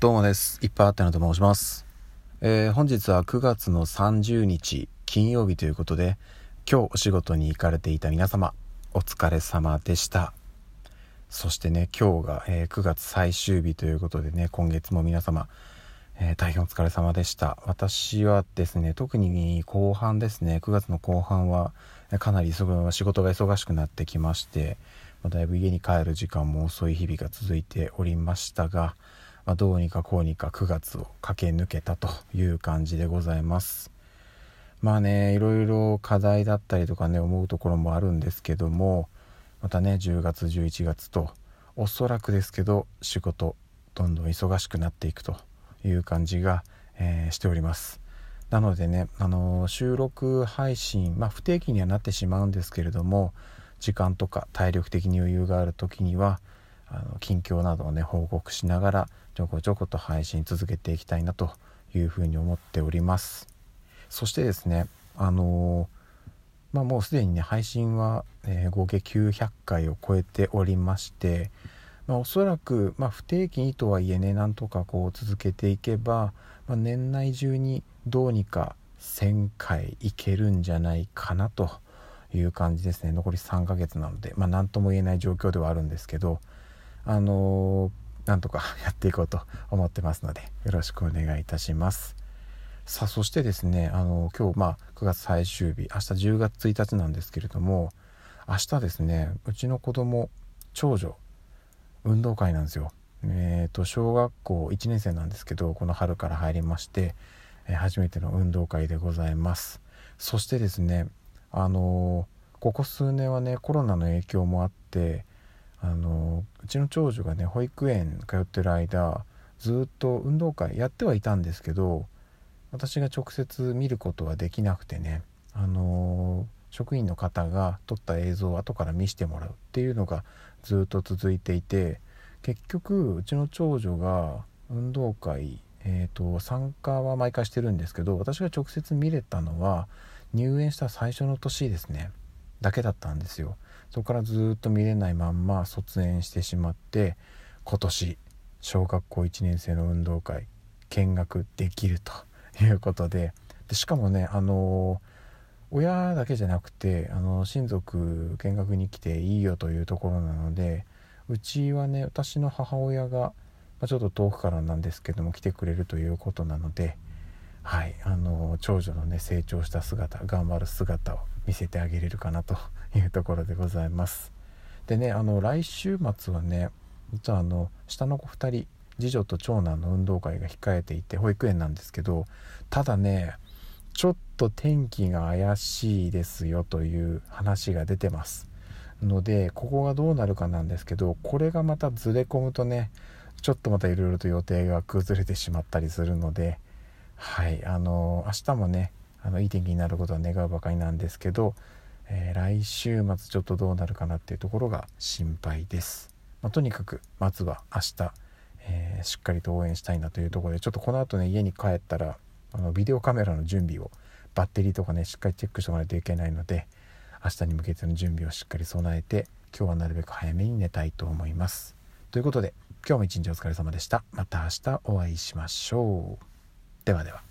どうもです。いっぱいあってなと申します。えー、本日は9月の30日金曜日ということで、今日お仕事に行かれていた皆様、お疲れ様でした。そしてね、今日が、えー、9月最終日ということでね、今月も皆様、えー、大変お疲れ様でした。私はですね、特に後半ですね、9月の後半は、かなり仕事が忙しくなってきまして、だいぶ家に帰る時間も遅い日々が続いておりましたが、まあ、どうにかこうにか9月を駆け抜けたという感じでございます。まあねいろいろ課題だったりとかね思うところもあるんですけどもまたね10月11月とおそらくですけど仕事どんどん忙しくなっていくという感じが、えー、しております。なのでね、あのー、収録配信、まあ、不定期にはなってしまうんですけれども時間とか体力的に余裕がある時にはあの近況などをね報告しながらちょこちょこと配信続けていきたいなというふうに思っております。そしてですねあのまあ、もうすでにね配信は、えー、合計900回を超えておりまして、まあ、おそらく、まあ、不定期にとはいえねなんとかこう続けていけば、まあ、年内中にどうにか1000回いけるんじゃないかなという感じですね。残り3ヶ月なので、まあ、何とも言えない状況ではあるんですけどあの、なんとか やっていこうと思ってますのでよろしくお願いいたします。さあそしてですねあの今日まあ9月最終日明日10月1日なんですけれども明日ですねうちの子供長女運動会なんですよ。えーと、小学校1年生なんですけどこの春から入りまして、えー、初めての運動会でございます。そしてですねあのー、ここ数年はねコロナの影響もあってあのうちの長女がね保育園通ってる間ずっと運動会やってはいたんですけど私が直接見ることはできなくてねあの職員の方が撮った映像を後から見せてもらうっていうのがずっと続いていて結局うちの長女が運動会、えーと参加は毎回してるんですけど私が直接見れたのは入園した最初の年ですね。だけだったんですよ。そこからずっと見れないまんま卒園してしまって今年小学校1年生の運動会見学できると いうことででしかもねあの親だけじゃなくてあの親族見学に来ていいよというところなのでうちはね私の母親が、まあ、ちょっと遠くからなんですけども来てくれるということなのではい。あの長女のね成長した姿頑張る姿を見せてあげれるかなと いうところでございます。でねあの来週末はね実はあの下の子2人次女と長男の運動会が控えていて保育園なんですけどただねちょっと天気が怪しいですよという話が出てます。のでここがどうなるかなんですけどこれがまたずれ込むとねちょっとまたいろいろと予定が崩れてしまったりするのではいあの明日もねあのいい天気になることは願うばかりなんですけど、えー、来週末ちょっとどうなるかなっていうところが心配です、まあ、とにかくまずは明日、えー、しっかりと応援したいなというところでちょっとこの後ね家に帰ったらあのビデオカメラの準備をバッテリーとかねしっかりチェックしておかないといけないので明日に向けての準備をしっかり備えて今日はなるべく早めに寝たいと思います。ということで今日も一日お疲れ様でした。また明日お会いしましょう。ではでは。